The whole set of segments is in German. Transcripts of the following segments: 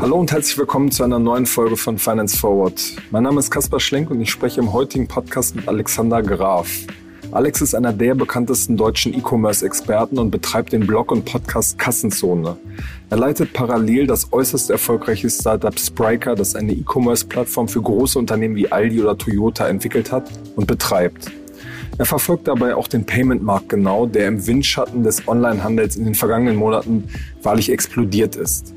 Hallo und herzlich willkommen zu einer neuen Folge von Finance Forward. Mein Name ist Kaspar Schlenk und ich spreche im heutigen Podcast mit Alexander Graf. Alex ist einer der bekanntesten deutschen E-Commerce-Experten und betreibt den Blog und Podcast Kassenzone. Er leitet parallel das äußerst erfolgreiche Startup Spriker, das eine E-Commerce-Plattform für große Unternehmen wie Aldi oder Toyota entwickelt hat und betreibt. Er verfolgt dabei auch den Payment-Markt genau, der im Windschatten des Onlinehandels in den vergangenen Monaten wahrlich explodiert ist.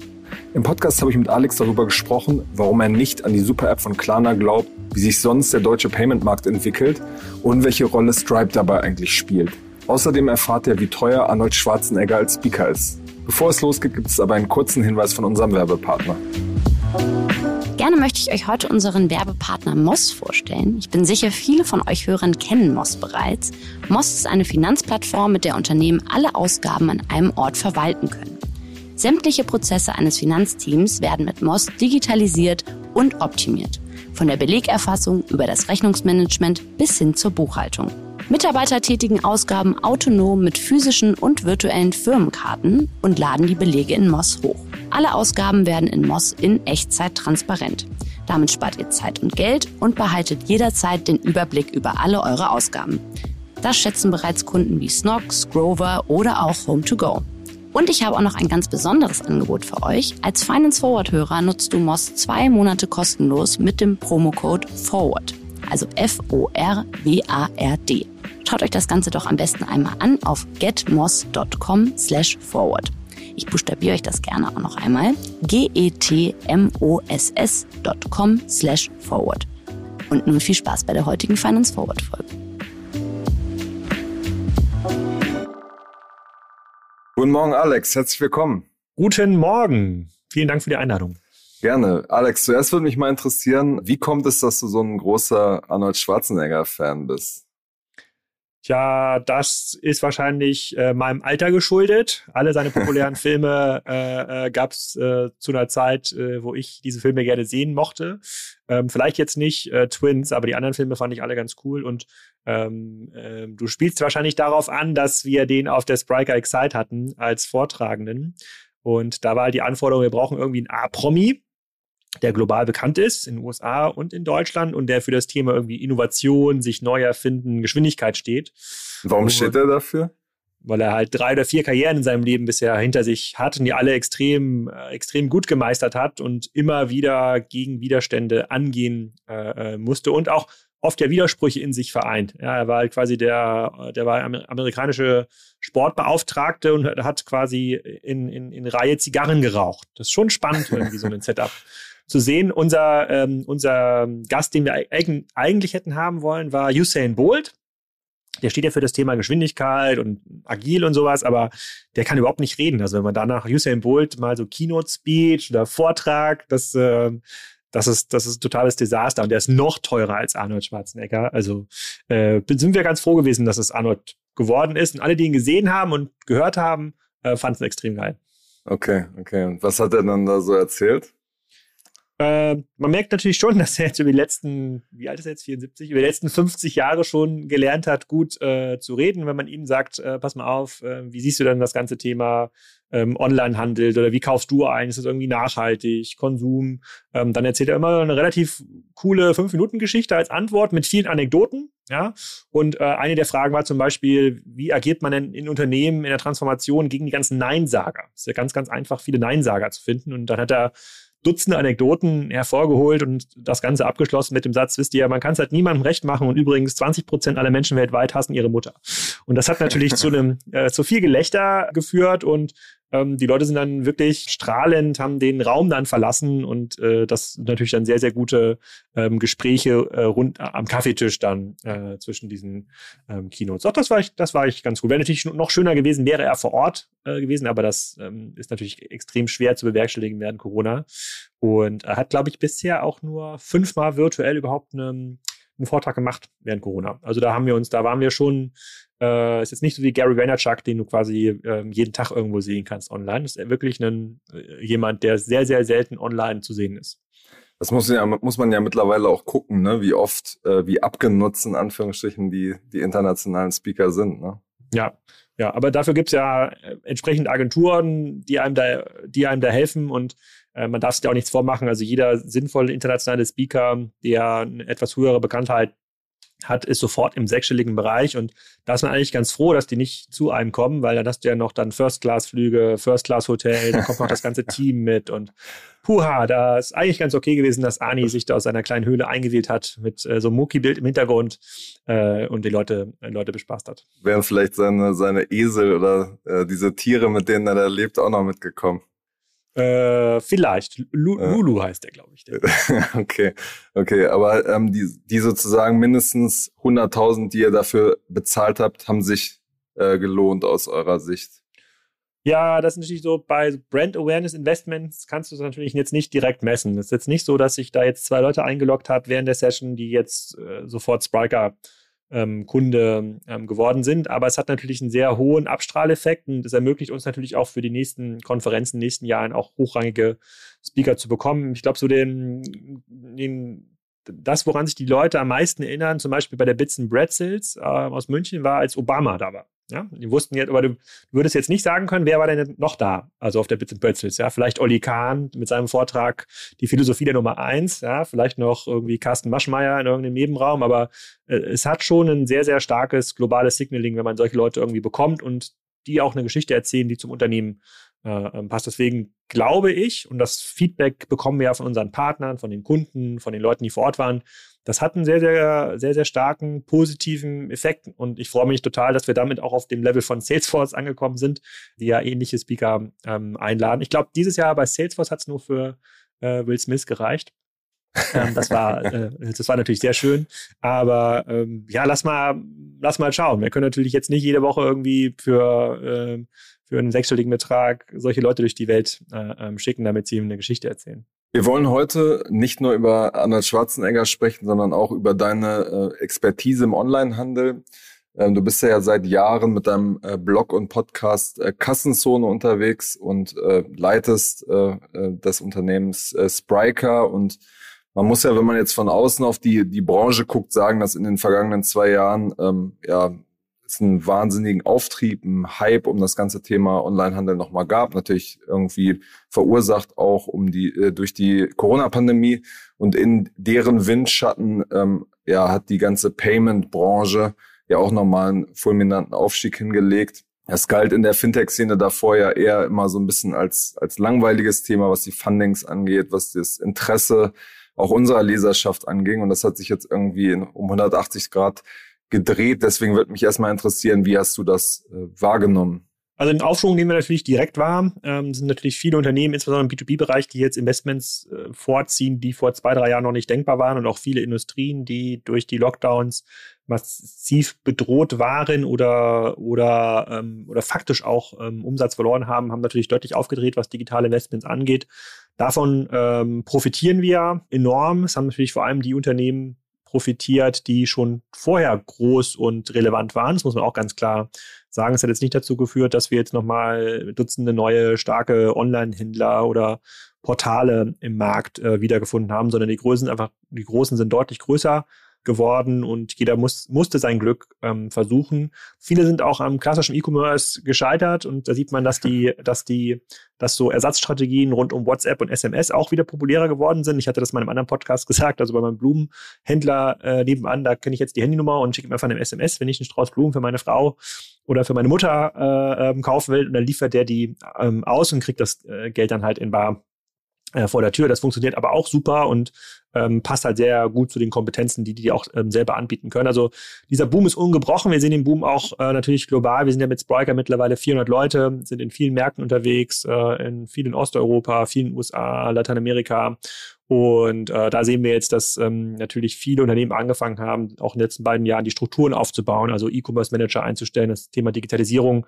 Im Podcast habe ich mit Alex darüber gesprochen, warum er nicht an die Super-App von Klarna glaubt, wie sich sonst der deutsche Payment-Markt entwickelt und welche Rolle Stripe dabei eigentlich spielt. Außerdem erfahrt er, wie teuer Arnold Schwarzenegger als Speaker ist. Bevor es losgeht, gibt es aber einen kurzen Hinweis von unserem Werbepartner. Gerne möchte ich euch heute unseren Werbepartner Moss vorstellen. Ich bin sicher, viele von euch Hörern kennen Moss bereits. Moss ist eine Finanzplattform, mit der Unternehmen alle Ausgaben an einem Ort verwalten können. Sämtliche Prozesse eines Finanzteams werden mit Moss digitalisiert und optimiert. Von der Belegerfassung über das Rechnungsmanagement bis hin zur Buchhaltung. Mitarbeiter tätigen Ausgaben autonom mit physischen und virtuellen Firmenkarten und laden die Belege in Moss hoch. Alle Ausgaben werden in Moss in Echtzeit transparent. Damit spart ihr Zeit und Geld und behaltet jederzeit den Überblick über alle eure Ausgaben. Das schätzen bereits Kunden wie Snox, Grover oder auch Home2Go. Und ich habe auch noch ein ganz besonderes Angebot für euch. Als Finance Forward Hörer nutzt du Moss zwei Monate kostenlos mit dem Promocode FORWARD. Also F-O-R-W-A-R-D. Schaut euch das Ganze doch am besten einmal an auf getmoss.com slash forward. Ich buchstabiere euch das gerne auch noch einmal. G-E-T-M-O-S-S.com slash forward. Und nun viel Spaß bei der heutigen Finance Forward Folge. Guten Morgen, Alex. Herzlich willkommen. Guten Morgen. Vielen Dank für die Einladung. Gerne. Alex, zuerst würde mich mal interessieren, wie kommt es, dass du so ein großer Arnold Schwarzenegger-Fan bist? Tja, das ist wahrscheinlich äh, meinem Alter geschuldet. Alle seine populären Filme äh, äh, gab es äh, zu einer Zeit, äh, wo ich diese Filme gerne sehen mochte. Ähm, vielleicht jetzt nicht äh, Twins, aber die anderen Filme fand ich alle ganz cool. Und ähm, äh, du spielst wahrscheinlich darauf an, dass wir den auf der Spriker Excite hatten als Vortragenden. Und da war halt die Anforderung, wir brauchen irgendwie einen A-Promi, der global bekannt ist, in den USA und in Deutschland und der für das Thema irgendwie Innovation, sich neu erfinden, Geschwindigkeit steht. Warum steht er dafür? weil er halt drei oder vier Karrieren in seinem Leben bisher hinter sich hat und die alle extrem, äh, extrem gut gemeistert hat und immer wieder gegen Widerstände angehen äh, äh musste und auch oft ja Widersprüche in sich vereint. Ja, er war halt quasi der, der war amerikanische Sportbeauftragte und hat quasi in, in, in Reihe Zigarren geraucht. Das ist schon spannend, irgendwie so ein Setup zu sehen. Unser, ähm, unser Gast, den wir eigentlich hätten haben wollen, war Usain Bolt der steht ja für das Thema Geschwindigkeit und agil und sowas, aber der kann überhaupt nicht reden. Also wenn man danach Usain Bolt mal so Keynote Speech oder Vortrag, das, äh, das ist, das ist ein totales Desaster und der ist noch teurer als Arnold Schwarzenegger. Also äh, sind wir ganz froh gewesen, dass es Arnold geworden ist. Und alle, die ihn gesehen haben und gehört haben, äh, fanden es extrem geil. Okay, okay. Und was hat er dann da so erzählt? Äh, man merkt natürlich schon, dass er jetzt über die letzten, wie alt ist er jetzt, 74, über die letzten 50 Jahre schon gelernt hat, gut äh, zu reden. Wenn man ihm sagt, äh, pass mal auf, äh, wie siehst du denn das ganze Thema ähm, Onlinehandel oder wie kaufst du ein? Ist das irgendwie nachhaltig, Konsum? Ähm, dann erzählt er immer eine relativ coole 5-Minuten-Geschichte als Antwort mit vielen Anekdoten. Ja, und äh, eine der Fragen war zum Beispiel, wie agiert man denn in Unternehmen in der Transformation gegen die ganzen Neinsager? Es ist ja ganz, ganz einfach, viele Neinsager zu finden. Und dann hat er Dutzende Anekdoten hervorgeholt und das Ganze abgeschlossen mit dem Satz, wisst ihr, man kann es halt niemandem recht machen und übrigens 20 Prozent aller Menschen weltweit hassen ihre Mutter. Und das hat natürlich zu einem, äh, zu viel Gelächter geführt und ähm, die Leute sind dann wirklich strahlend, haben den Raum dann verlassen und äh, das natürlich dann sehr, sehr gute ähm, Gespräche äh, rund am Kaffeetisch dann äh, zwischen diesen ähm, Keynotes. Doch, das war ich, das war ich ganz gut. Wäre natürlich noch schöner gewesen, wäre er vor Ort äh, gewesen, aber das ähm, ist natürlich extrem schwer zu bewerkstelligen während Corona. Und er hat, glaube ich, bisher auch nur fünfmal virtuell überhaupt eine, einen Vortrag gemacht während Corona. Also da haben wir uns, da waren wir schon äh, ist jetzt nicht so wie Gary Vaynerchuk, den du quasi äh, jeden Tag irgendwo sehen kannst online. Das ist wirklich ein, äh, jemand, der sehr, sehr selten online zu sehen ist. Das muss, ja, muss man ja mittlerweile auch gucken, ne? wie oft, äh, wie abgenutzt in Anführungsstrichen die, die internationalen Speaker sind. Ne? Ja, ja, aber dafür gibt es ja äh, entsprechend Agenturen, die einem da, die einem da helfen und äh, man darf sich da auch nichts vormachen. Also jeder sinnvolle internationale Speaker, der eine etwas höhere Bekanntheit hat, ist sofort im sechsstelligen Bereich und da ist man eigentlich ganz froh, dass die nicht zu einem kommen, weil dann hast du ja noch dann First-Class-Flüge, First-Class-Hotel, dann kommt noch das ganze Team mit und puha, da ist eigentlich ganz okay gewesen, dass Ani sich da aus seiner kleinen Höhle eingewählt hat mit äh, so einem Mucki-Bild im Hintergrund äh, und die Leute, äh, Leute bespaßt hat. Wären vielleicht seine, seine Esel oder äh, diese Tiere, mit denen er da lebt, auch noch mitgekommen? Äh, vielleicht. Lu ja. Lulu heißt der, glaube ich. Der. okay, okay. Aber ähm, die, die sozusagen mindestens 100.000, die ihr dafür bezahlt habt, haben sich äh, gelohnt aus eurer Sicht. Ja, das ist natürlich so, bei Brand Awareness Investments kannst du es natürlich jetzt nicht direkt messen. Es ist jetzt nicht so, dass sich da jetzt zwei Leute eingeloggt hat während der Session, die jetzt äh, sofort Spriker ähm, Kunde ähm, geworden sind. Aber es hat natürlich einen sehr hohen Abstrahleffekt und es ermöglicht uns natürlich auch für die nächsten Konferenzen, nächsten Jahren auch hochrangige Speaker zu bekommen. Ich glaube, so den, den das, woran sich die Leute am meisten erinnern, zum Beispiel bei der Bits and Bretzels äh, aus München, war, als Obama da war. Ja, die wussten jetzt, aber du würdest jetzt nicht sagen können, wer war denn noch da? Also auf der Bits and Pretzels, ja. Vielleicht Olli Kahn mit seinem Vortrag Die Philosophie der Nummer eins, ja. Vielleicht noch irgendwie Carsten Maschmeyer in irgendeinem Nebenraum, aber äh, es hat schon ein sehr, sehr starkes globales Signaling, wenn man solche Leute irgendwie bekommt und die auch eine Geschichte erzählen, die zum Unternehmen äh, ähm, passt. Deswegen glaube ich, und das Feedback bekommen wir ja von unseren Partnern, von den Kunden, von den Leuten, die vor Ort waren, das hat einen sehr, sehr, sehr, sehr starken positiven Effekt. Und ich freue mich total, dass wir damit auch auf dem Level von Salesforce angekommen sind, die ja ähnliche Speaker ähm, einladen. Ich glaube, dieses Jahr bei Salesforce hat es nur für äh, Will Smith gereicht. ähm, das war, äh, das war natürlich sehr schön. Aber ähm, ja, lass mal, lass mal schauen. Wir können natürlich jetzt nicht jede Woche irgendwie für, äh, für einen sechsstelligen Betrag solche Leute durch die Welt äh, ähm, schicken, damit sie ihm eine Geschichte erzählen. Wir wollen heute nicht nur über Arnold Schwarzenegger sprechen, sondern auch über deine äh, Expertise im Onlinehandel. Ähm, du bist ja seit Jahren mit deinem äh, Blog und Podcast äh, Kassenzone unterwegs und leitest des Unternehmens Spriker. Und man muss ja, wenn man jetzt von außen auf die, die Branche guckt, sagen, dass in den vergangenen zwei Jahren ähm, ja einen wahnsinnigen Auftrieb, einen Hype um das ganze Thema Onlinehandel nochmal gab. Natürlich irgendwie verursacht auch um die äh, durch die Corona-Pandemie und in deren Windschatten ähm, ja hat die ganze Payment-Branche ja auch nochmal einen fulminanten Aufstieg hingelegt. Es galt in der Fintech-Szene davor ja eher immer so ein bisschen als, als langweiliges Thema, was die Fundings angeht, was das Interesse auch unserer Leserschaft anging. Und das hat sich jetzt irgendwie um 180 Grad gedreht. Deswegen würde mich erstmal interessieren, wie hast du das äh, wahrgenommen? Also den Aufschwung, den wir natürlich direkt wahr, ähm, sind natürlich viele Unternehmen, insbesondere im B2B-Bereich, die jetzt Investments äh, vorziehen, die vor zwei, drei Jahren noch nicht denkbar waren und auch viele Industrien, die durch die Lockdowns massiv bedroht waren oder oder ähm, oder faktisch auch ähm, Umsatz verloren haben, haben natürlich deutlich aufgedreht, was digitale Investments angeht. Davon ähm, profitieren wir enorm. Es haben natürlich vor allem die Unternehmen profitiert, die schon vorher groß und relevant waren. Das muss man auch ganz klar sagen. Es hat jetzt nicht dazu geführt, dass wir jetzt nochmal Dutzende neue starke Online-Händler oder Portale im Markt äh, wiedergefunden haben, sondern die Größen einfach, die Großen sind deutlich größer geworden und jeder muss, musste sein Glück ähm, versuchen. Viele sind auch am klassischen E-Commerce gescheitert und da sieht man, dass die, dass die, dass so Ersatzstrategien rund um WhatsApp und SMS auch wieder populärer geworden sind. Ich hatte das mal in einem anderen Podcast gesagt, also bei meinem Blumenhändler äh, nebenan, da kenne ich jetzt die Handynummer und schicke ihm einfach eine SMS, wenn ich einen Strauß Blumen für meine Frau oder für meine Mutter äh, ähm, kaufen will und dann liefert der die ähm, aus und kriegt das äh, Geld dann halt in bar äh, vor der Tür. Das funktioniert aber auch super und ähm, passt halt sehr gut zu den Kompetenzen, die die auch ähm, selber anbieten können. Also dieser Boom ist ungebrochen. Wir sehen den Boom auch äh, natürlich global. Wir sind ja mit Spriker mittlerweile 400 Leute, sind in vielen Märkten unterwegs, äh, in vielen Osteuropa, vielen USA, Lateinamerika und äh, da sehen wir jetzt, dass ähm, natürlich viele Unternehmen angefangen haben, auch in den letzten beiden Jahren die Strukturen aufzubauen, also E-Commerce-Manager einzustellen, das Thema Digitalisierung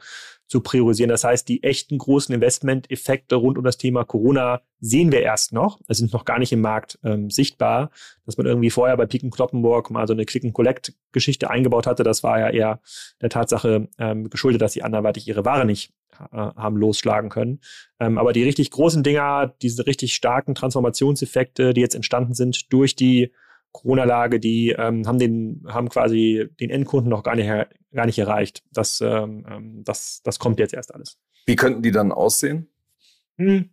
zu priorisieren. Das heißt, die echten großen Investment-Effekte rund um das Thema Corona sehen wir erst noch. Es sind noch gar nicht im Markt ähm, sichtbar. Dass man irgendwie vorher bei Piken Kloppenburg mal so eine Click-and-Collect-Geschichte eingebaut hatte, das war ja eher der Tatsache ähm, geschuldet, dass sie anderweitig ihre Ware nicht haben losschlagen können. Ähm, aber die richtig großen Dinger, diese richtig starken Transformationseffekte, die jetzt entstanden sind durch die Corona-Lage, die ähm, haben den, haben quasi den Endkunden noch gar nicht, gar nicht erreicht. Das, ähm, ähm, das, das kommt jetzt erst alles. Wie könnten die dann aussehen? Hm.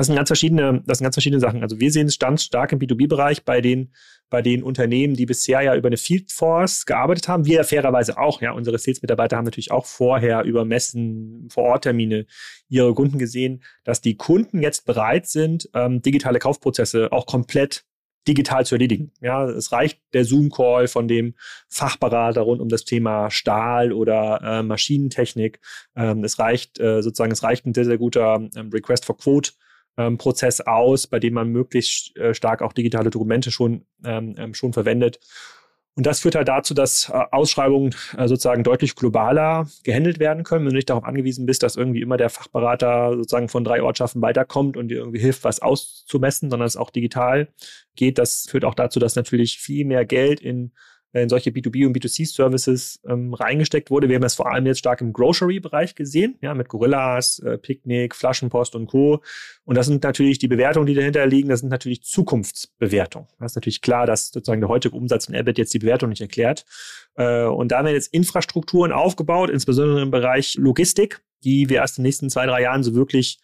Das sind ganz verschiedene, das sind ganz verschiedene Sachen. Also wir sehen es ganz stark im B2B-Bereich bei den, bei den Unternehmen, die bisher ja über eine Field Force gearbeitet haben. Wir fairerweise auch, ja. Unsere Sales-Mitarbeiter haben natürlich auch vorher über Messen, Vor-Ort-Termine ihre Kunden gesehen, dass die Kunden jetzt bereit sind, ähm, digitale Kaufprozesse auch komplett digital zu erledigen. Ja, es reicht der Zoom-Call von dem Fachberater rund um das Thema Stahl oder äh, Maschinentechnik. Ähm, es reicht äh, sozusagen, es reicht ein sehr, sehr guter ähm, Request for Quote ähm, Prozess aus, bei dem man möglichst äh, stark auch digitale Dokumente schon, ähm, ähm schon verwendet. Und das führt halt dazu, dass äh, Ausschreibungen äh, sozusagen deutlich globaler gehandelt werden können, wenn du nicht darauf angewiesen bist, dass irgendwie immer der Fachberater sozusagen von drei Ortschaften weiterkommt und dir irgendwie hilft, was auszumessen, sondern es auch digital geht. Das führt auch dazu, dass natürlich viel mehr Geld in in solche B2B und B2C-Services ähm, reingesteckt wurde. Wir haben das vor allem jetzt stark im Grocery-Bereich gesehen, ja, mit Gorillas, äh, Picknick, Flaschenpost und Co. Und das sind natürlich die Bewertungen, die dahinter liegen, das sind natürlich Zukunftsbewertungen. Das ist natürlich klar, dass sozusagen der heutige Umsatz von Abbott jetzt die Bewertung nicht erklärt. Äh, und da werden jetzt Infrastrukturen aufgebaut, insbesondere im Bereich Logistik, die wir erst in den nächsten zwei, drei Jahren so wirklich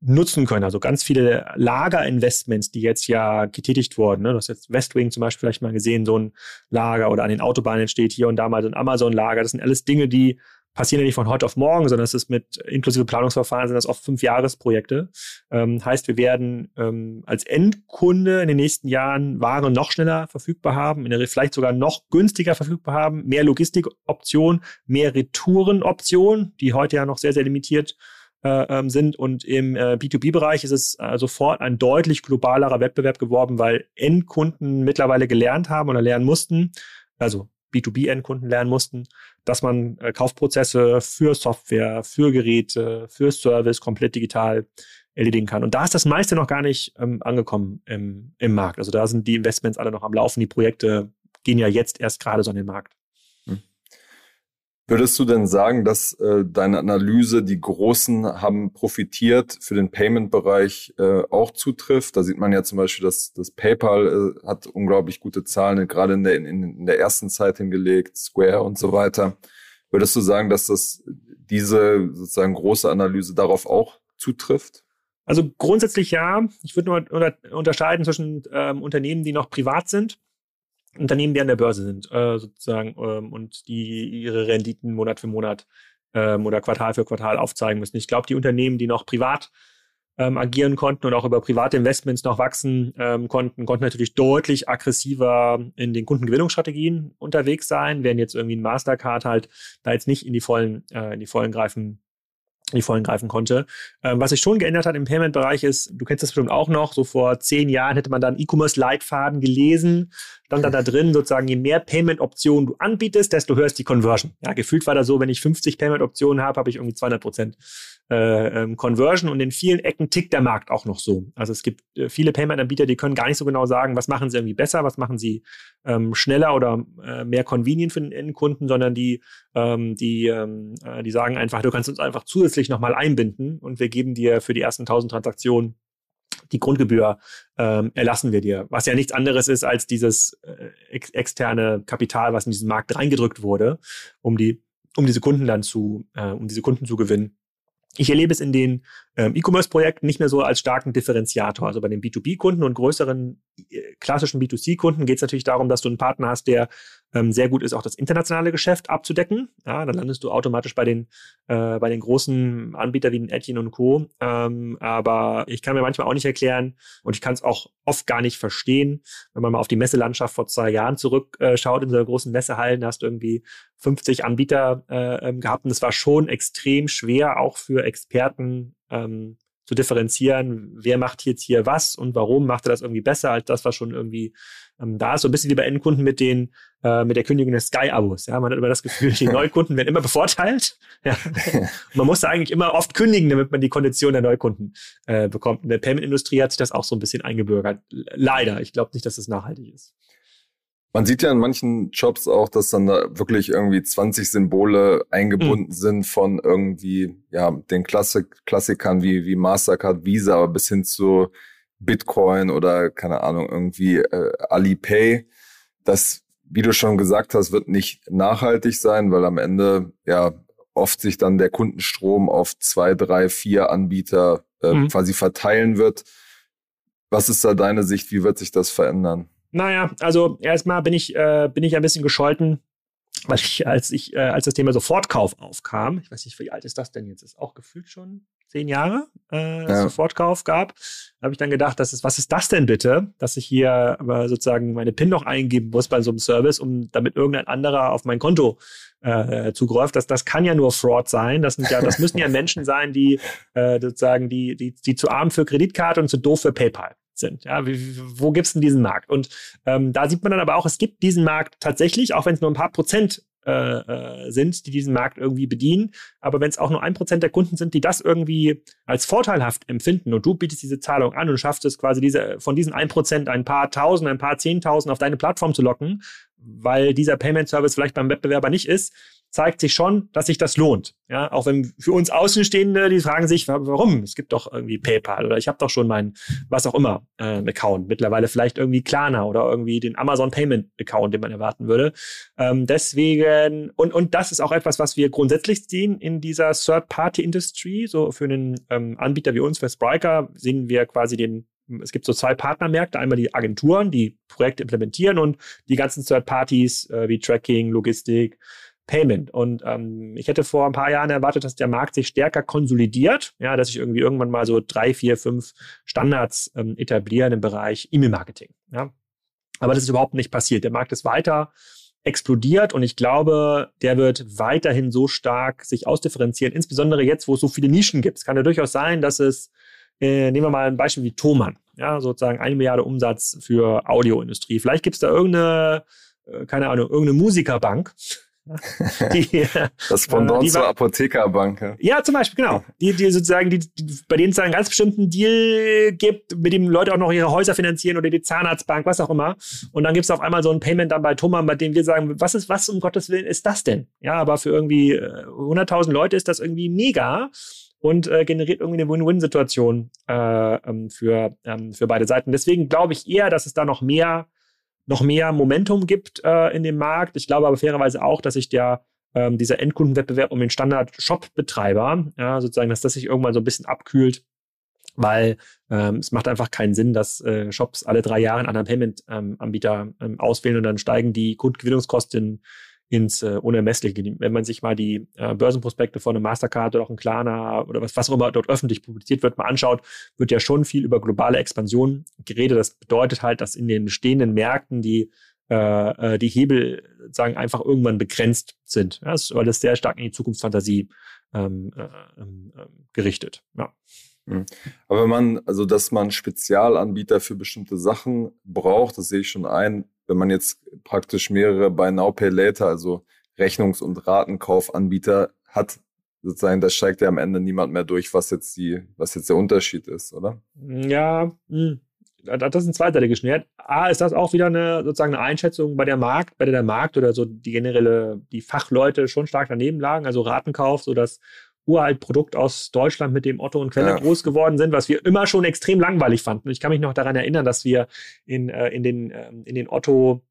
nutzen können. Also ganz viele Lagerinvestments, die jetzt ja getätigt wurden. Ne? Du hast jetzt Westwing zum Beispiel vielleicht mal gesehen, so ein Lager oder an den Autobahnen steht hier und da mal so ein Amazon-Lager. Das sind alles Dinge, die passieren ja nicht von heute auf morgen, sondern es ist mit inklusive Planungsverfahren sind das oft fünf Jahresprojekte. Ähm, heißt, wir werden ähm, als Endkunde in den nächsten Jahren Waren noch schneller verfügbar haben, in der vielleicht sogar noch günstiger verfügbar haben, mehr Logistikoptionen, mehr Retourenoptionen, die heute ja noch sehr, sehr limitiert äh, ähm, sind. Und im äh, B2B-Bereich ist es äh, sofort ein deutlich globalerer Wettbewerb geworden, weil Endkunden mittlerweile gelernt haben oder lernen mussten, also B2B-Endkunden lernen mussten, dass man äh, Kaufprozesse für Software, für Geräte, für Service komplett digital erledigen kann. Und da ist das meiste noch gar nicht ähm, angekommen im, im Markt. Also da sind die Investments alle noch am Laufen. Die Projekte gehen ja jetzt erst gerade so an den Markt. Würdest du denn sagen, dass äh, deine Analyse, die Großen haben profitiert, für den Payment-Bereich äh, auch zutrifft? Da sieht man ja zum Beispiel, dass das PayPal äh, hat unglaublich gute Zahlen, gerade in der, in, in der ersten Zeit hingelegt, Square und so weiter. Würdest du sagen, dass das diese sozusagen große Analyse darauf auch zutrifft? Also grundsätzlich ja. Ich würde nur unterscheiden zwischen ähm, Unternehmen, die noch privat sind Unternehmen, die an der Börse sind, äh, sozusagen, ähm, und die ihre Renditen Monat für Monat ähm, oder Quartal für Quartal aufzeigen müssen. Ich glaube, die Unternehmen, die noch privat ähm, agieren konnten und auch über private Investments noch wachsen ähm, konnten, konnten natürlich deutlich aggressiver in den Kundengewinnungsstrategien unterwegs sein, während jetzt irgendwie ein Mastercard halt da jetzt nicht in die vollen, äh, in die vollen greifen die vollen greifen konnte. Ähm, was sich schon geändert hat im Payment-Bereich ist, du kennst das bestimmt auch noch, so vor zehn Jahren hätte man dann E-Commerce-Leitfaden gelesen, dann da, da drin sozusagen, je mehr Payment-Optionen du anbietest, desto höher ist die Conversion. Ja, gefühlt war da so, wenn ich 50 Payment-Optionen habe, habe ich irgendwie 200 Prozent äh, ähm, Conversion und in vielen Ecken tickt der Markt auch noch so. Also es gibt äh, viele Payment-Anbieter, die können gar nicht so genau sagen, was machen sie irgendwie besser, was machen sie ähm, schneller oder äh, mehr convenient für den Endkunden, sondern die, ähm, die, ähm, äh, die sagen einfach, du kannst uns einfach zusätzlich nochmal einbinden und wir geben dir für die ersten 1000 Transaktionen die Grundgebühr ähm, erlassen wir dir, was ja nichts anderes ist als dieses äh, ex externe Kapital, was in diesen Markt reingedrückt wurde, um die, um diese Kunden dann zu, äh, um diese Kunden zu gewinnen. Ich erlebe es in den ähm, E-Commerce-Projekten nicht mehr so als starken Differenziator. Also bei den B2B-Kunden und größeren äh, klassischen B2C-Kunden geht es natürlich darum, dass du einen Partner hast, der ähm, sehr gut ist, auch das internationale Geschäft abzudecken. Ja, dann landest du automatisch bei den, äh, bei den großen Anbietern wie den Etienne und Co. Ähm, aber ich kann mir manchmal auch nicht erklären und ich kann es auch oft gar nicht verstehen, wenn man mal auf die Messelandschaft vor zwei Jahren zurückschaut äh, in so großen Messehallen, da hast du irgendwie 50 Anbieter äh, ähm, gehabt und es war schon extrem schwer, auch für Experten ähm, zu differenzieren, wer macht jetzt hier was und warum macht er das irgendwie besser als das, was schon irgendwie ähm, da ist. So ein bisschen wie bei Endkunden mit den äh, mit der Kündigung des Sky-Abos. Ja, man hat immer das Gefühl, die Neukunden werden immer bevorteilt. Ja. man muss da eigentlich immer oft kündigen, damit man die Kondition der Neukunden äh, bekommt. In der Payment-Industrie hat sich das auch so ein bisschen eingebürgert. Leider. Ich glaube nicht, dass es das nachhaltig ist. Man sieht ja in manchen Jobs auch, dass dann da wirklich irgendwie 20 Symbole eingebunden mhm. sind von irgendwie, ja, den Klassik Klassikern wie, wie Mastercard, Visa, aber bis hin zu Bitcoin oder keine Ahnung, irgendwie äh, Alipay. Das, wie du schon gesagt hast, wird nicht nachhaltig sein, weil am Ende ja oft sich dann der Kundenstrom auf zwei, drei, vier Anbieter äh, mhm. quasi verteilen wird. Was ist da deine Sicht? Wie wird sich das verändern? Naja, also erstmal bin ich, äh, bin ich ein bisschen gescholten, weil ich, als ich, äh, als das Thema Sofortkauf aufkam, ich weiß nicht, wie alt ist das denn jetzt? Ist auch gefühlt schon zehn Jahre, äh, ja. Sofortkauf gab, habe ich dann gedacht, das ist, was ist das denn bitte, dass ich hier aber sozusagen meine PIN noch eingeben muss bei so einem Service, um damit irgendein anderer auf mein Konto äh, zugreift. Das, das kann ja nur Fraud sein. Das sind ja, das müssen ja Menschen sein, die äh, sozusagen die, die, die zu arm für Kreditkarte und zu doof für PayPal sind. Ja, wie, wo gibt's denn diesen Markt? Und ähm, da sieht man dann aber auch, es gibt diesen Markt tatsächlich, auch wenn es nur ein paar Prozent äh, äh, sind, die diesen Markt irgendwie bedienen. Aber wenn es auch nur ein Prozent der Kunden sind, die das irgendwie als vorteilhaft empfinden und du bietest diese Zahlung an und schaffst es quasi diese, von diesen ein Prozent ein paar Tausend, ein paar Zehntausend auf deine Plattform zu locken, weil dieser Payment Service vielleicht beim Wettbewerber nicht ist, zeigt sich schon, dass sich das lohnt. Ja, auch wenn für uns Außenstehende, die fragen sich, warum? Es gibt doch irgendwie PayPal oder ich habe doch schon meinen, was auch immer, äh, Account. Mittlerweile vielleicht irgendwie Klarna oder irgendwie den Amazon Payment Account, den man erwarten würde. Ähm, deswegen, und, und das ist auch etwas, was wir grundsätzlich sehen in dieser Third-Party-Industry. So für einen ähm, Anbieter wie uns, für Spriker, sehen wir quasi den es gibt so zwei Partnermärkte, einmal die Agenturen, die Projekte implementieren und die ganzen Third Parties äh, wie Tracking, Logistik, Payment. Und ähm, ich hätte vor ein paar Jahren erwartet, dass der Markt sich stärker konsolidiert, ja, dass sich irgendwie irgendwann mal so drei, vier, fünf Standards ähm, etablieren im Bereich E-Mail-Marketing. Ja. Aber das ist überhaupt nicht passiert. Der Markt ist weiter explodiert und ich glaube, der wird weiterhin so stark sich ausdifferenzieren, insbesondere jetzt, wo es so viele Nischen gibt. Es kann ja durchaus sein, dass es, äh, nehmen wir mal ein Beispiel wie Thomann, ja, sozusagen eine Milliarde Umsatz für Audioindustrie. Vielleicht gibt es da irgendeine, äh, keine Ahnung, irgendeine Musikerbank, die, das Pendant äh, zur Apothekerbank. Ja. ja, zum Beispiel, genau. Die, die sozusagen, die, die, bei denen es einen ganz bestimmten Deal gibt, mit dem Leute auch noch ihre Häuser finanzieren oder die Zahnarztbank, was auch immer. Und dann gibt es auf einmal so ein Payment dann bei Thomas, bei dem wir sagen, was ist, was um Gottes Willen ist das denn? Ja, aber für irgendwie 100.000 äh, Leute ist das irgendwie mega und äh, generiert irgendwie eine Win-Win-Situation äh, ähm, für, ähm, für beide Seiten. Deswegen glaube ich eher, dass es da noch mehr noch mehr Momentum gibt äh, in dem Markt. Ich glaube aber fairerweise auch, dass sich der ähm, dieser Endkundenwettbewerb um den Standard-Shop-Betreiber, ja, sozusagen, dass das sich irgendwann so ein bisschen abkühlt, weil ähm, es macht einfach keinen Sinn, dass äh, Shops alle drei Jahre einen anderen Payment-Anbieter ähm, ähm, auswählen und dann steigen die Kundengewinnungskosten ins äh, Unermessliche. Wenn man sich mal die äh, Börsenprospekte von einem Mastercard oder auch einem Klarna oder was, was auch immer dort öffentlich publiziert wird, mal anschaut, wird ja schon viel über globale Expansion geredet. Das bedeutet halt, dass in den bestehenden Märkten die äh, äh die Hebel sagen einfach irgendwann begrenzt sind, ja, weil das sehr stark in die Zukunftsfantasie ähm, äh, ähm, ähm gerichtet. Ja. Hm. Aber wenn man, also dass man Spezialanbieter für bestimmte Sachen braucht, das sehe ich schon ein, wenn man jetzt praktisch mehrere Buy Now Pay Later, also Rechnungs- und Ratenkaufanbieter hat, sozusagen, da steigt ja am Ende niemand mehr durch, was jetzt die, was jetzt der Unterschied ist, oder? Ja, mh. Hm. das ist ein zweiseitiges Schwert. A, ist das auch wieder eine sozusagen eine Einschätzung bei der Markt, bei der der Markt oder so die generelle, die Fachleute schon stark daneben lagen, also Ratenkauf, so dass uralt Produkt aus Deutschland, mit dem Otto und Quelle ja. groß geworden sind, was wir immer schon extrem langweilig fanden. Ich kann mich noch daran erinnern, dass wir in, äh, in den, ähm, in den Otto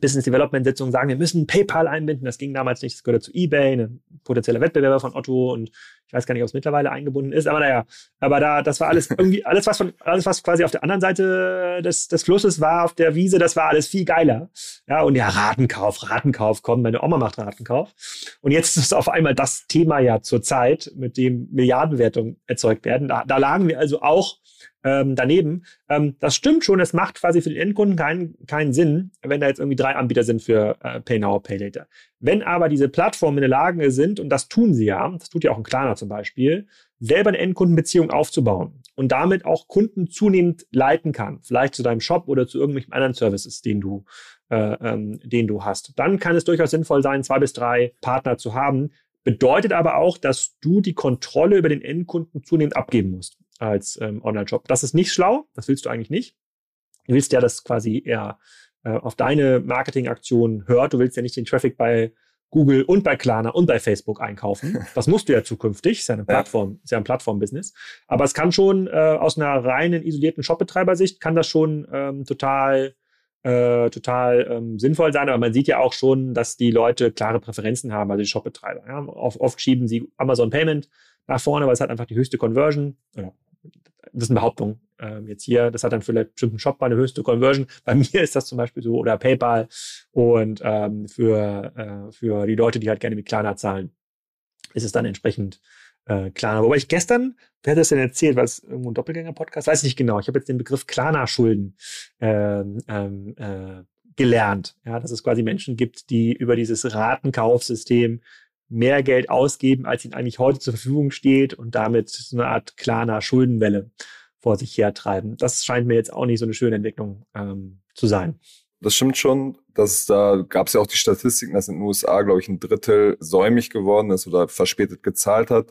Business Development Sitzungen sagen, wir müssen PayPal einbinden. Das ging damals nicht. Das gehörte zu eBay, ein potenzieller Wettbewerber von Otto und ich weiß gar nicht, ob es mittlerweile eingebunden ist, aber naja, aber da, das war alles irgendwie, alles was von, alles was quasi auf der anderen Seite des, des Flusses war, auf der Wiese, das war alles viel geiler. Ja, und ja, Ratenkauf, Ratenkauf, komm, meine Oma macht Ratenkauf. Und jetzt ist auf einmal das Thema ja zur Zeit, mit dem Milliardenwertungen erzeugt werden. Da, da lagen wir also auch ähm, daneben. Ähm, das stimmt schon, es macht quasi für den Endkunden keinen, keinen Sinn, wenn da jetzt irgendwie drei Anbieter sind für äh, Pay Now, Pay Later. Wenn aber diese Plattformen in der Lage sind, und das tun sie ja, das tut ja auch ein Klarna zum Beispiel, selber eine Endkundenbeziehung aufzubauen und damit auch Kunden zunehmend leiten kann, vielleicht zu deinem Shop oder zu irgendwelchen anderen Services, den du, äh, ähm, den du hast, dann kann es durchaus sinnvoll sein, zwei bis drei Partner zu haben. Bedeutet aber auch, dass du die Kontrolle über den Endkunden zunehmend abgeben musst als ähm, Online-Shop. Das ist nicht schlau, das willst du eigentlich nicht. Du willst ja, dass quasi eher äh, auf deine Marketingaktion hört. Du willst ja nicht den Traffic bei Google und bei Klarna und bei Facebook einkaufen. Das musst du ja zukünftig, ist ja eine Plattform, ist ja ein Plattform-Business. Aber es kann schon äh, aus einer reinen isolierten Shopbetreiber-Sicht kann das schon ähm, total äh, total ähm, sinnvoll sein, aber man sieht ja auch schon, dass die Leute klare Präferenzen haben, also die Shopbetreiber. Ja? Oft, oft schieben sie Amazon Payment nach vorne, weil es hat einfach die höchste Conversion. Ja, das ist eine Behauptung ähm, jetzt hier. Das hat dann vielleicht bestimmten Shop mal eine höchste Conversion. Bei mir ist das zum Beispiel so oder PayPal und ähm, für, äh, für die Leute, die halt gerne mit Klarna zahlen, ist es dann entsprechend äh, Klarna. Wobei ich gestern, wer hat das denn erzählt? War es irgendwo ein Doppelgänger-Podcast? Weiß nicht genau. Ich habe jetzt den Begriff Klarna-Schulden ähm, ähm, äh, gelernt. Ja, dass es quasi Menschen gibt, die über dieses Ratenkaufsystem mehr Geld ausgeben, als ihnen eigentlich heute zur Verfügung steht und damit so eine Art Klarna Schuldenwelle vor sich hertreiben. Das scheint mir jetzt auch nicht so eine schöne Entwicklung ähm, zu sein. Das stimmt schon. Dass da gab es ja auch die Statistiken, dass in den USA, glaube ich, ein Drittel säumig geworden ist oder verspätet gezahlt hat.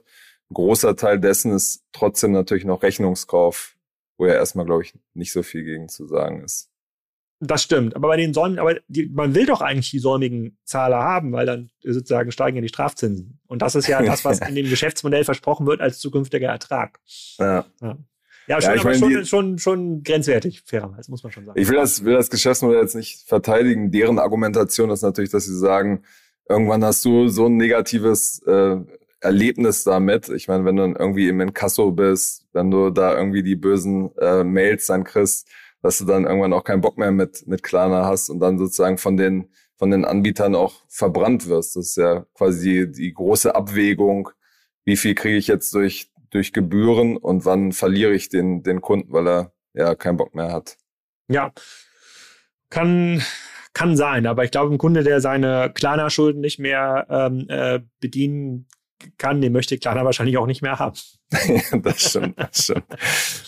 Ein großer Teil dessen ist trotzdem natürlich noch Rechnungskauf, wo ja erstmal, glaube ich, nicht so viel gegen zu sagen ist. Das stimmt. Aber bei den Säumigen, aber die, man will doch eigentlich die säumigen Zahler haben, weil dann sozusagen steigen ja die Strafzinsen. Und das ist ja das, was in dem Geschäftsmodell versprochen wird als zukünftiger Ertrag. Ja. ja. Ja, schon, ja, aber schon, die, schon, schon grenzwertig, fairerweise, muss man schon sagen. Ich will das, will das Geschäftsmodell jetzt nicht verteidigen. Deren Argumentation ist natürlich, dass sie sagen, irgendwann hast du so ein negatives äh, Erlebnis damit. Ich meine, wenn du dann irgendwie im Inkasso bist, wenn du da irgendwie die bösen äh, Mails dann kriegst, dass du dann irgendwann auch keinen Bock mehr mit, mit Klarna hast und dann sozusagen von den, von den Anbietern auch verbrannt wirst. Das ist ja quasi die, die große Abwägung, wie viel kriege ich jetzt durch durch Gebühren und wann verliere ich den, den Kunden, weil er ja keinen Bock mehr hat. Ja, kann, kann sein, aber ich glaube, ein Kunde, der seine Klarna-Schulden nicht mehr ähm, äh, bedienen kann, den möchte Klarna wahrscheinlich auch nicht mehr haben. das stimmt, das stimmt.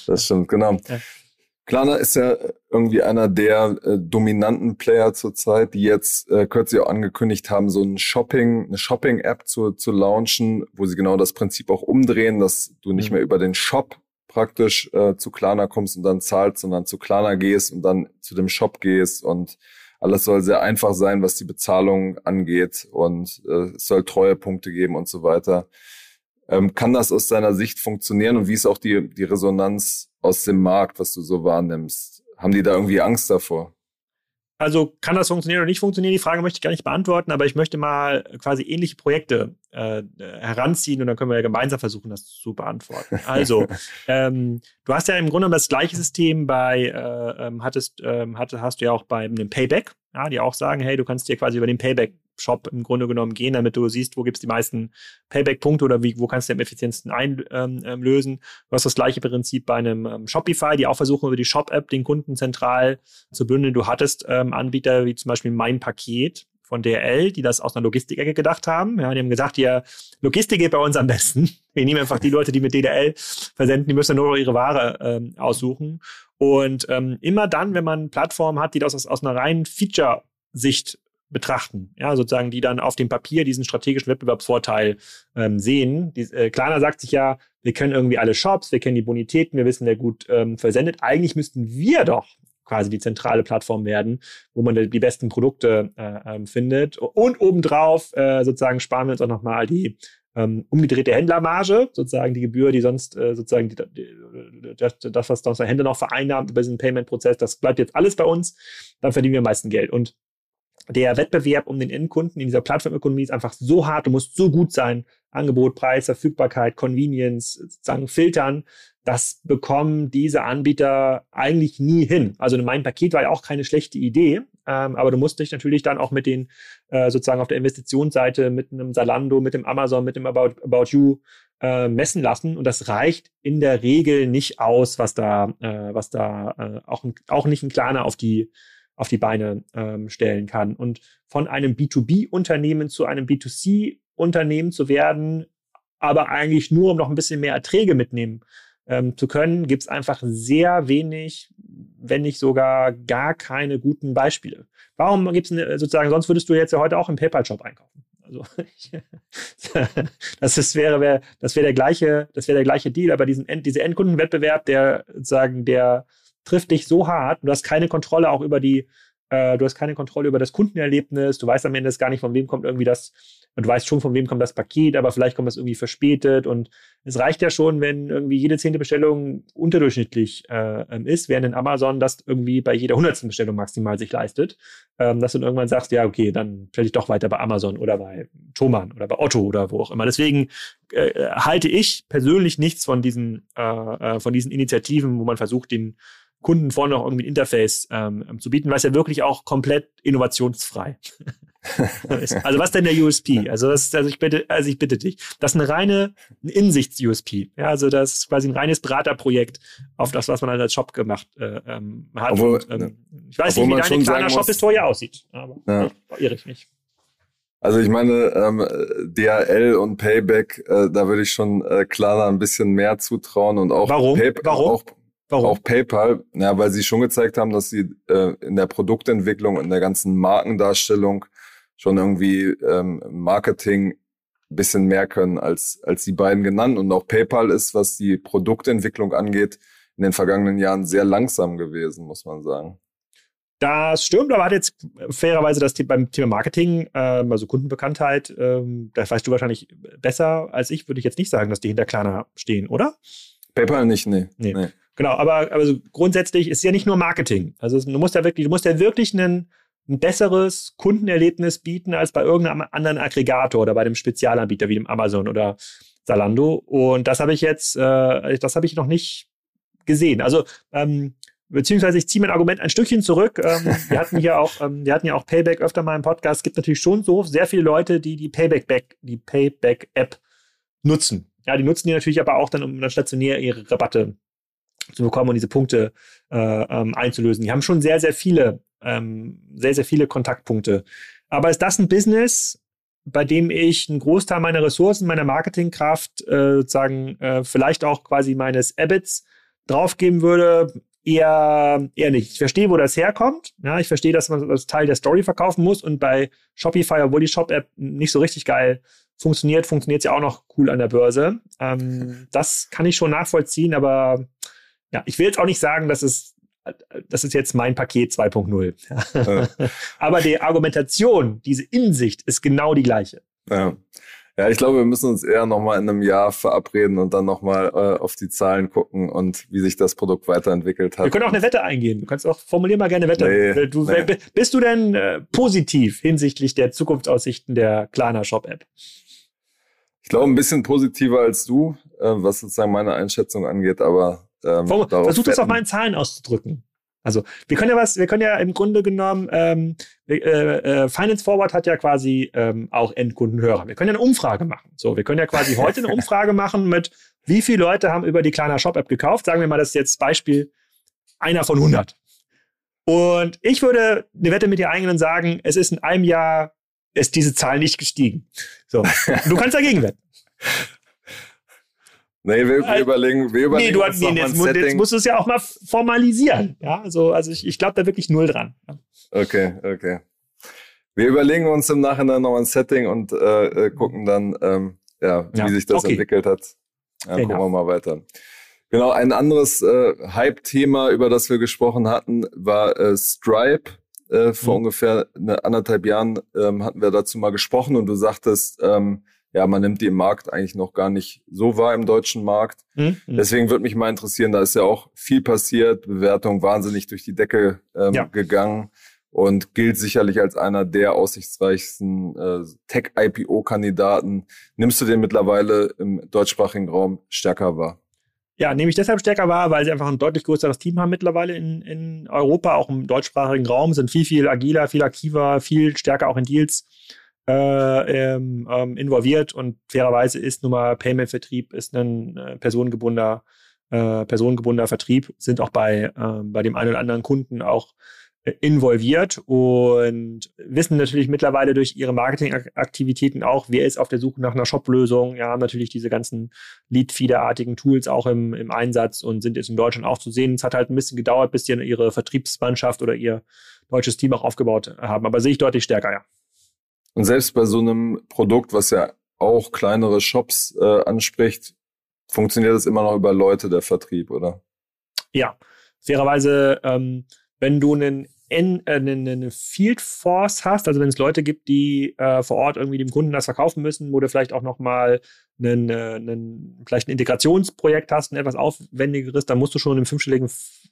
Das stimmt, genau. Klarna ist ja irgendwie einer der äh, dominanten Player zurzeit, die jetzt äh, kürzlich auch angekündigt haben, so ein Shopping, eine Shopping-App zu, zu launchen, wo sie genau das Prinzip auch umdrehen, dass du nicht mhm. mehr über den Shop praktisch äh, zu Klarna kommst und dann zahlst, sondern zu Klarna gehst und dann zu dem Shop gehst und alles soll sehr einfach sein, was die Bezahlung angeht und äh, es soll Treuepunkte geben und so weiter. Ähm, kann das aus deiner Sicht funktionieren und wie ist auch die, die Resonanz aus dem Markt, was du so wahrnimmst? Haben die da irgendwie Angst davor? Also kann das funktionieren oder nicht funktionieren? Die Frage möchte ich gar nicht beantworten, aber ich möchte mal quasi ähnliche Projekte äh, heranziehen und dann können wir ja gemeinsam versuchen, das zu beantworten. Also, ähm, du hast ja im Grunde das gleiche System bei, äh, ähm, hattest, ähm, hatte, hast du ja auch bei einem Payback, ja, die auch sagen, hey, du kannst dir quasi über den Payback Shop im Grunde genommen gehen, damit du siehst, wo gibt es die meisten Payback-Punkte oder wie, wo kannst du am effizientesten einlösen. Ähm, ähm du hast das gleiche Prinzip bei einem ähm, Shopify, die auch versuchen, über die Shop-App den Kunden zentral zu bündeln. Du hattest ähm, Anbieter wie zum Beispiel Mein Paket von DRL, die das aus einer Logistikecke gedacht haben. Ja, die haben gesagt, ja, Logistik geht bei uns am besten. Wir nehmen einfach die Leute, die mit DDL versenden, die müssen nur ihre Ware ähm, aussuchen. Und ähm, immer dann, wenn man Plattformen hat, die das aus, aus einer reinen Feature-Sicht betrachten. Ja, sozusagen, die dann auf dem Papier diesen strategischen Wettbewerbsvorteil ähm, sehen. Die, äh, Klarna sagt sich ja, wir können irgendwie alle Shops, wir kennen die Bonitäten, wir wissen, wer gut ähm, versendet. Eigentlich müssten wir doch quasi die zentrale Plattform werden, wo man die besten Produkte äh, ähm, findet. Und obendrauf äh, sozusagen sparen wir uns auch nochmal die ähm, umgedrehte Händlermarge, sozusagen die Gebühr, die sonst äh, sozusagen die, die, das, das, was der Händler noch vereinnahmt über diesen Payment-Prozess, das bleibt jetzt alles bei uns, dann verdienen wir am meisten Geld. Und der Wettbewerb um den Endkunden in dieser Plattformökonomie ist einfach so hart, du musst so gut sein. Angebot, Preis, Verfügbarkeit, Convenience, sozusagen filtern. Das bekommen diese Anbieter eigentlich nie hin. Also mein Paket war ja auch keine schlechte Idee, ähm, aber du musst dich natürlich dann auch mit den äh, sozusagen auf der Investitionsseite mit einem Salando, mit dem Amazon, mit dem About, About You äh, messen lassen und das reicht in der Regel nicht aus, was da, äh, was da äh, auch, auch nicht ein kleiner auf die auf die Beine ähm, stellen kann. Und von einem B2B-Unternehmen zu einem B2C-Unternehmen zu werden, aber eigentlich nur, um noch ein bisschen mehr Erträge mitnehmen ähm, zu können, gibt es einfach sehr wenig, wenn nicht sogar gar keine guten Beispiele. Warum gibt es sozusagen, sonst würdest du jetzt ja heute auch im PayPal-Shop einkaufen. Also das ist, wäre, das wäre der gleiche, das wäre der gleiche Deal, aber diesen End, dieser Endkundenwettbewerb, der sozusagen der trifft dich so hart, du hast keine Kontrolle auch über die Äh, du hast keine Kontrolle über das Kundenerlebnis. Du weißt am Ende gar nicht, von wem kommt irgendwie das und du weißt schon, von wem kommt das Paket, aber vielleicht kommt das irgendwie verspätet. Und es reicht ja schon, wenn irgendwie jede zehnte Bestellung unterdurchschnittlich äh, ähm, ist, während in Amazon das irgendwie bei jeder hundertsten Bestellung maximal sich leistet. Ähm, dass du dann irgendwann sagst, ja, okay, dann stelle ich doch weiter bei Amazon oder bei Thomann oder bei Otto oder wo auch immer. Deswegen äh, halte ich persönlich nichts von diesen, äh, äh von diesen Initiativen, wo man versucht, den Kunden vorne noch irgendwie ein Interface ähm, zu bieten, weil es ja wirklich auch komplett innovationsfrei also was denn der USP? Also, das, also ich bitte, also ich bitte dich. Das ist eine reine Insichts-USP. Ja, also das ist quasi ein reines Beraterprojekt auf das, was man als Shop gemacht äh, ähm, hat. Obwohl, und, ähm, ich weiß nicht, wie deine kleiner Shop-Historie aussieht, aber ja. irre ich mich. Also ich meine, ähm, DHL und Payback, äh, da würde ich schon äh, Klarna ein bisschen mehr zutrauen und auch Warum? Pay Warum? Auch, Warum? Auch PayPal, ja, weil sie schon gezeigt haben, dass sie äh, in der Produktentwicklung, in der ganzen Markendarstellung schon irgendwie ähm, Marketing bisschen mehr können als, als die beiden genannt. Und auch PayPal ist, was die Produktentwicklung angeht, in den vergangenen Jahren sehr langsam gewesen, muss man sagen. Das stimmt, aber hat jetzt fairerweise das beim Thema Marketing, ähm, also Kundenbekanntheit, ähm, das weißt du wahrscheinlich besser als ich, würde ich jetzt nicht sagen, dass die hinter Klarna stehen, oder? PayPal nicht, nee. nee. nee. Genau, aber also grundsätzlich ist ja nicht nur Marketing. Also du musst ja wirklich, du musst ja wirklich einen ein besseres Kundenerlebnis bieten als bei irgendeinem anderen Aggregator oder bei dem Spezialanbieter wie dem Amazon oder Zalando. Und das habe ich jetzt, äh, das habe ich noch nicht gesehen. Also ähm, beziehungsweise ich ziehe mein Argument ein Stückchen zurück. Ähm, wir hatten hier auch, ähm, wir hatten ja auch Payback öfter mal im Podcast. Es gibt natürlich schon so sehr viele Leute, die die Payback Back, die Payback App nutzen. Ja, die nutzen die natürlich aber auch dann, um dann stationär ihre Rabatte zu bekommen und diese Punkte äh, ähm, einzulösen. Die haben schon sehr, sehr viele ähm, sehr, sehr viele Kontaktpunkte. Aber ist das ein Business, bei dem ich einen Großteil meiner Ressourcen, meiner Marketingkraft, äh, sozusagen äh, vielleicht auch quasi meines Abits draufgeben würde? Eher, eher nicht. Ich verstehe, wo das herkommt. Ja, ich verstehe, dass man das Teil der Story verkaufen muss und bei Shopify, obwohl die Shop-App nicht so richtig geil funktioniert, funktioniert sie auch noch cool an der Börse. Ähm, das kann ich schon nachvollziehen, aber ja, ich will jetzt auch nicht sagen, dass es das ist jetzt mein Paket 2.0. Ja. Aber die Argumentation, diese Insicht ist genau die gleiche. Ja. Ja, ich glaube, wir müssen uns eher nochmal in einem Jahr verabreden und dann nochmal äh, auf die Zahlen gucken und wie sich das Produkt weiterentwickelt hat. Wir können auch eine Wette eingehen. Du kannst auch, formulier mal gerne Wette. Nee, du, nee. Bist du denn äh, positiv hinsichtlich der Zukunftsaussichten der Klarna Shop App? Ich glaube, ein bisschen positiver als du, äh, was sozusagen meine Einschätzung angeht, aber ähm, Versuch das auf meinen Zahlen auszudrücken. Also wir können ja was, wir können ja im Grunde genommen, ähm, äh, äh, Finance Forward hat ja quasi ähm, auch Endkundenhörer. Wir können ja eine Umfrage machen. So, wir können ja quasi heute eine Umfrage machen mit, wie viele Leute haben über die kleiner Shop App gekauft. Sagen wir mal, das ist jetzt Beispiel einer von 100. Und ich würde eine Wette mit dir eingehen und sagen, es ist in einem Jahr ist diese Zahl nicht gestiegen. So, du kannst dagegen wetten. Nee, wir, wir überlegen, wir überlegen. Nee, du hast nee, jetzt, jetzt musst du es ja auch mal formalisieren. Ja, also, also ich, ich glaube da wirklich null dran. Okay, okay. Wir überlegen uns im Nachhinein noch ein Setting und äh, äh, gucken dann, ähm, ja, ja, wie sich das okay. entwickelt hat. Ja, gucken wir mal weiter. Genau, ein anderes äh, Hype-Thema, über das wir gesprochen hatten, war äh, Stripe. Äh, vor mhm. ungefähr eine, anderthalb Jahren ähm, hatten wir dazu mal gesprochen und du sagtest, ähm, ja, man nimmt die im Markt eigentlich noch gar nicht so wahr im deutschen Markt. Mhm. Deswegen würde mich mal interessieren, da ist ja auch viel passiert, Bewertung wahnsinnig durch die Decke ähm, ja. gegangen und gilt sicherlich als einer der aussichtsreichsten äh, Tech-IPO-Kandidaten. Nimmst du den mittlerweile im deutschsprachigen Raum stärker wahr? Ja, nehme ich deshalb stärker wahr, weil sie einfach ein deutlich größeres Team haben mittlerweile in, in Europa, auch im deutschsprachigen Raum, sind viel, viel agiler, viel aktiver, viel stärker auch in Deals äh, ähm, ähm, involviert und fairerweise ist nun mal Payment-Vertrieb ist ein äh, personengebundener, äh, personengebundener Vertrieb, sind auch bei, äh, bei dem einen oder anderen Kunden auch äh, involviert und wissen natürlich mittlerweile durch ihre Marketingaktivitäten auch, wer ist auf der Suche nach einer Shop-Lösung. Ja, natürlich diese ganzen Lead-Feeder-artigen Tools auch im, im Einsatz und sind jetzt in Deutschland auch zu sehen. Es hat halt ein bisschen gedauert, bis sie ihre Vertriebsmannschaft oder ihr deutsches Team auch aufgebaut haben. Aber sehe ich deutlich stärker, ja. Und selbst bei so einem Produkt, was ja auch kleinere Shops äh, anspricht, funktioniert das immer noch über Leute, der Vertrieb, oder? Ja, fairerweise, ähm, wenn du einen äh, eine, eine Field Force hast, also wenn es Leute gibt, die äh, vor Ort irgendwie dem Kunden das verkaufen müssen, wo du vielleicht auch nochmal einen, äh, einen, vielleicht ein Integrationsprojekt hast, ein etwas aufwendigeres, dann musst du schon im fünfstelligen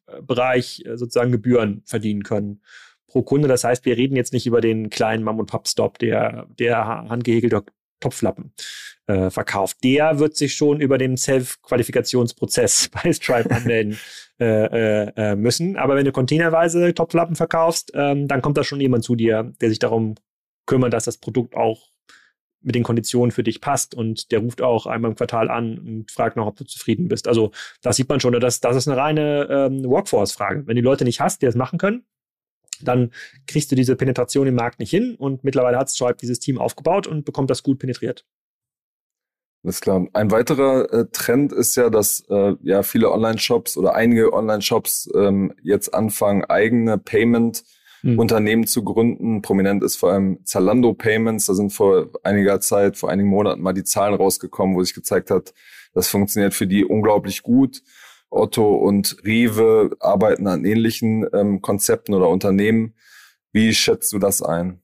äh, Bereich äh, sozusagen Gebühren verdienen können pro Kunde. Das heißt, wir reden jetzt nicht über den kleinen Mom-und-Pop-Stop, der, der handgehäkelte Topflappen äh, verkauft. Der wird sich schon über den Self-Qualifikationsprozess bei Stripe anmelden äh, äh, äh, müssen. Aber wenn du containerweise Topflappen verkaufst, ähm, dann kommt da schon jemand zu dir, der sich darum kümmert, dass das Produkt auch mit den Konditionen für dich passt und der ruft auch einmal im Quartal an und fragt noch, ob du zufrieden bist. Also das sieht man schon, das, das ist eine reine ähm, Workforce-Frage. Wenn du Leute nicht hast, die das machen können, dann kriegst du diese Penetration im Markt nicht hin und mittlerweile hat Stripe dieses Team aufgebaut und bekommt das gut penetriert. Alles klar. Ein weiterer äh, Trend ist ja, dass äh, ja viele Online-Shops oder einige Online-Shops ähm, jetzt anfangen, eigene Payment-Unternehmen hm. zu gründen. Prominent ist vor allem Zalando Payments. Da sind vor einiger Zeit, vor einigen Monaten mal die Zahlen rausgekommen, wo sich gezeigt hat, das funktioniert für die unglaublich gut. Otto und Rewe arbeiten an ähnlichen ähm, Konzepten oder Unternehmen. Wie schätzt du das ein?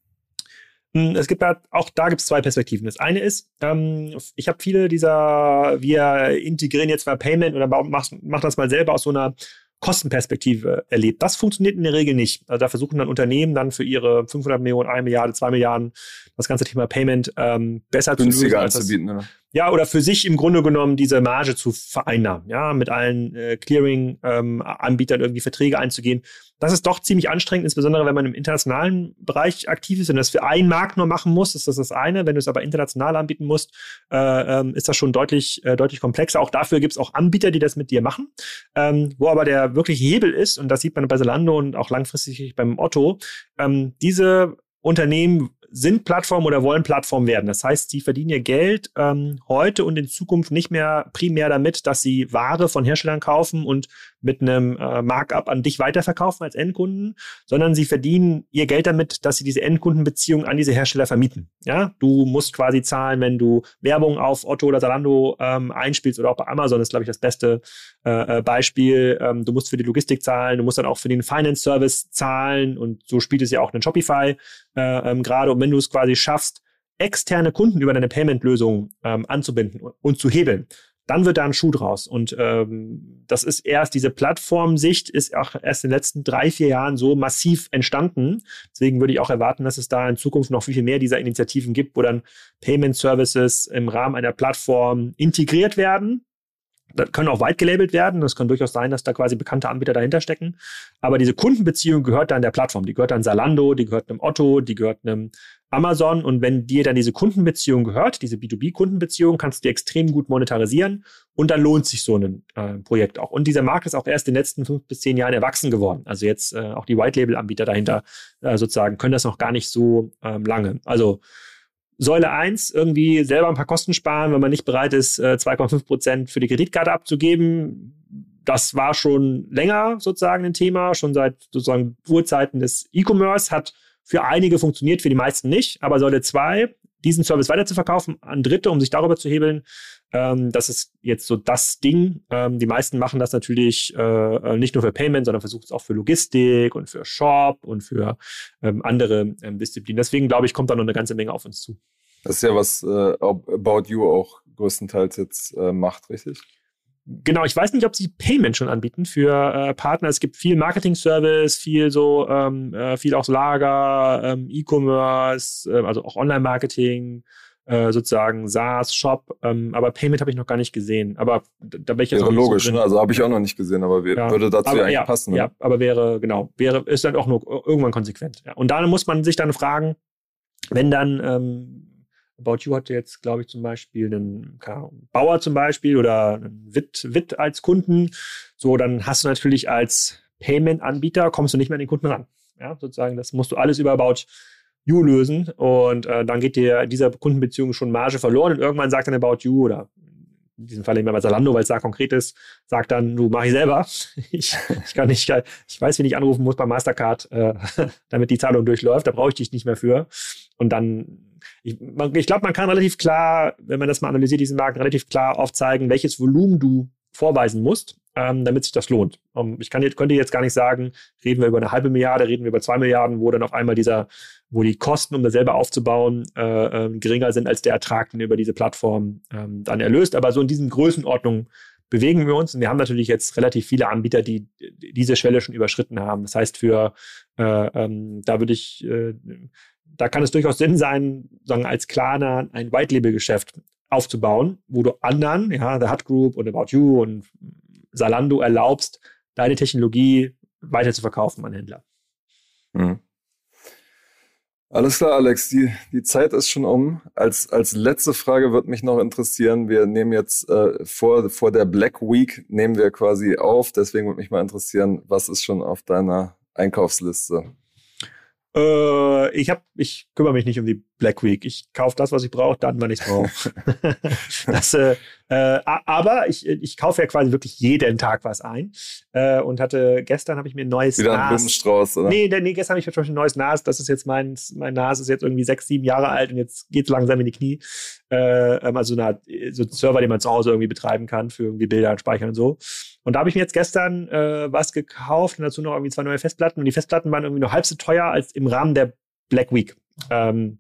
Hm, es gibt da, auch da gibt es zwei Perspektiven. Das eine ist, ähm, ich habe viele dieser, wir integrieren jetzt mal Payment oder machen mach das mal selber aus so einer Kostenperspektive erlebt. Das funktioniert in der Regel nicht. Also da versuchen dann Unternehmen dann für ihre 500 Millionen, 1 Milliarde, 2 Milliarden das ganze Thema Payment ähm, besser Günstiger zu lösen. Anzubieten, oder? Ja, oder für sich im Grunde genommen diese Marge zu vereinnahmen, ja, mit allen äh, Clearing-Anbietern ähm, irgendwie Verträge einzugehen. Das ist doch ziemlich anstrengend, insbesondere wenn man im internationalen Bereich aktiv ist und das für einen Markt nur machen muss, ist das das eine. Wenn du es aber international anbieten musst, äh, ähm, ist das schon deutlich, äh, deutlich komplexer. Auch dafür gibt es auch Anbieter, die das mit dir machen. Ähm, wo aber der wirkliche Hebel ist, und das sieht man bei Zalando und auch langfristig beim Otto, ähm, diese Unternehmen sind Plattformen oder wollen Plattformen werden. Das heißt, sie verdienen ihr Geld ähm, heute und in Zukunft nicht mehr primär damit, dass sie Ware von Herstellern kaufen und mit einem äh, Markup an dich weiterverkaufen als Endkunden, sondern sie verdienen ihr Geld damit, dass sie diese Endkundenbeziehung an diese Hersteller vermieten. Ja, du musst quasi zahlen, wenn du Werbung auf Otto oder Zalando ähm, einspielst oder auch bei Amazon ist, glaube ich, das beste äh, äh, Beispiel. Ähm, du musst für die Logistik zahlen, du musst dann auch für den Finance Service zahlen und so spielt es ja auch einen Shopify äh, ähm, gerade. Und wenn du es quasi schaffst, externe Kunden über deine Payment-Lösung ähm, anzubinden und, und zu hebeln, dann wird da ein Schuh draus. Und ähm, das ist erst, diese Plattformsicht ist auch erst in den letzten drei, vier Jahren so massiv entstanden. Deswegen würde ich auch erwarten, dass es da in Zukunft noch viel, viel mehr dieser Initiativen gibt, wo dann Payment Services im Rahmen einer Plattform integriert werden. Das können auch weit gelabelt werden. Das kann durchaus sein, dass da quasi bekannte Anbieter dahinter stecken. Aber diese Kundenbeziehung gehört dann der Plattform. Die gehört dann Salando, die gehört einem Otto, die gehört einem Amazon und wenn dir dann diese Kundenbeziehung gehört, diese B2B-Kundenbeziehung, kannst du die extrem gut monetarisieren und dann lohnt sich so ein äh, Projekt auch. Und dieser Markt ist auch erst in den letzten fünf bis zehn Jahren erwachsen geworden. Also jetzt äh, auch die White-Label-Anbieter dahinter äh, sozusagen können das noch gar nicht so ähm, lange. Also Säule 1, irgendwie selber ein paar Kosten sparen, wenn man nicht bereit ist, äh, 2,5 Prozent für die Kreditkarte abzugeben. Das war schon länger sozusagen ein Thema, schon seit sozusagen Urzeiten des E-Commerce, hat für einige funktioniert, für die meisten nicht. Aber Säule 2, diesen Service weiterzuverkaufen an Dritte, um sich darüber zu hebeln, ähm, das ist jetzt so das Ding. Ähm, die meisten machen das natürlich äh, nicht nur für Payment, sondern versuchen es auch für Logistik und für Shop und für ähm, andere ähm, Disziplinen. Deswegen glaube ich, kommt da noch eine ganze Menge auf uns zu. Das ist ja, was äh, About You auch größtenteils jetzt äh, macht, richtig? Genau, ich weiß nicht, ob sie Payment schon anbieten für äh, Partner. Es gibt viel Marketing-Service, viel so, ähm, äh, viel auch Lager, ähm, E-Commerce, äh, also auch Online-Marketing, äh, sozusagen SaaS, Shop. Ähm, aber Payment habe ich noch gar nicht gesehen. Aber da, da bin ich jetzt wäre logisch, so ne? also habe ich auch noch nicht gesehen, aber ja. würde dazu aber, ja eigentlich ja, passen. Ne? Ja, aber wäre genau, wäre ist dann auch nur irgendwann konsequent. Ja. Und da muss man sich dann fragen, wenn dann ähm, About You hatte jetzt, glaube ich, zum Beispiel einen Bauer zum Beispiel oder einen Witt, Witt als Kunden. So, dann hast du natürlich als Payment-Anbieter, kommst du nicht mehr an den Kunden ran. Ja, sozusagen, das musst du alles über About You lösen und äh, dann geht dir dieser Kundenbeziehung schon Marge verloren und irgendwann sagt dann About You oder in diesem Fall immer bei Zalando, weil es da konkret ist, sagt dann, du mach ich selber. ich, ich kann nicht, ich weiß, wie ich anrufen muss bei Mastercard, äh, damit die Zahlung durchläuft. Da brauche ich dich nicht mehr für. Und dann ich, ich glaube, man kann relativ klar, wenn man das mal analysiert, diesen Markt relativ klar aufzeigen, welches Volumen du vorweisen musst, ähm, damit sich das lohnt. Um, ähm, ich kann, könnte jetzt gar nicht sagen, reden wir über eine halbe Milliarde, reden wir über zwei Milliarden, wo dann auf einmal dieser, wo die Kosten, um das selber aufzubauen, äh, äh, geringer sind als der Ertrag, den über diese Plattform ähm, dann erlöst. Aber so in diesen Größenordnungen bewegen wir uns. Und wir haben natürlich jetzt relativ viele Anbieter, die diese Schwelle schon überschritten haben. Das heißt, für äh, ähm, da würde ich, äh, da kann es durchaus Sinn sein, sagen als Klarna ein White-Label-Geschäft aufzubauen, wo du anderen, ja, The Hut Group und About You und Salando erlaubst, deine Technologie weiter zu verkaufen an Händler. Mhm. Alles klar, Alex, die, die Zeit ist schon um. Als, als letzte Frage wird mich noch interessieren, wir nehmen jetzt äh, vor, vor der Black Week, nehmen wir quasi auf, deswegen würde mich mal interessieren, was ist schon auf deiner Einkaufsliste? Äh, ich hab, ich kümmere mich nicht um die Black Week. Ich kaufe das, was ich brauche, dann, wann ich es brauche. das, äh, äh, aber ich, ich kaufe ja quasi wirklich jeden Tag was ein. Äh, und hatte gestern habe ich mir ein neues Wieder ein Blumenstrauß, oder? Nee, nee, gestern habe ich zum Beispiel ein neues NAS. Das ist jetzt mein, mein NAS ist jetzt irgendwie sechs, sieben Jahre alt und jetzt geht es langsam in die Knie. Äh, ähm, also eine, so ein Server, den man zu Hause irgendwie betreiben kann für irgendwie Bilder und Speichern und so. Und da habe ich mir jetzt gestern äh, was gekauft und dazu noch irgendwie zwei neue Festplatten. Und die Festplatten waren irgendwie nur halb so teuer als im Rahmen der Black Week. Ähm,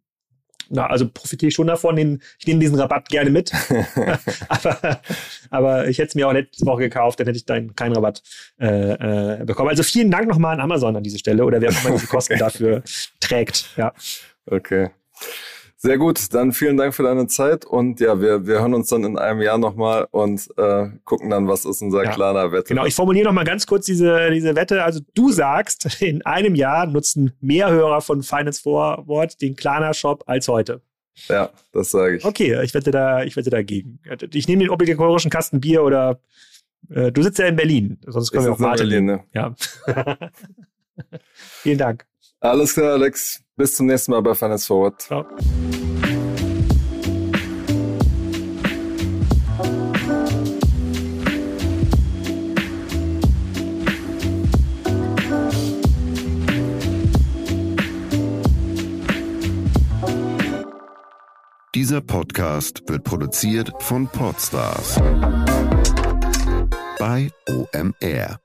na, also profitiere ich schon davon. ich nehme diesen Rabatt gerne mit. aber, aber ich hätte es mir auch letzte Woche gekauft, dann hätte ich dann keinen Rabatt äh, äh, bekommen. Also vielen Dank nochmal an Amazon an dieser Stelle oder wer auch immer diese Kosten okay. dafür trägt. Ja. Okay. Sehr gut, dann vielen Dank für deine Zeit und ja, wir, wir hören uns dann in einem Jahr nochmal und äh, gucken dann, was ist unser ja. kleiner Wette. Genau, ich formuliere nochmal ganz kurz diese, diese Wette. Also du sagst, in einem Jahr nutzen mehr Hörer von Finance Forward den Klarna Shop als heute. Ja, das sage ich. Okay, ich wette da, ich wette dagegen. Ich nehme den obligatorischen Kasten Bier oder äh, du sitzt ja in Berlin, sonst können ich wir auch. Berlin, ne? Ja. Vielen Dank. Alles klar, Alex. Bis zum nächsten Mal bei Finance Forward. Ciao. Dieser Podcast wird produziert von Podstars bei OMR.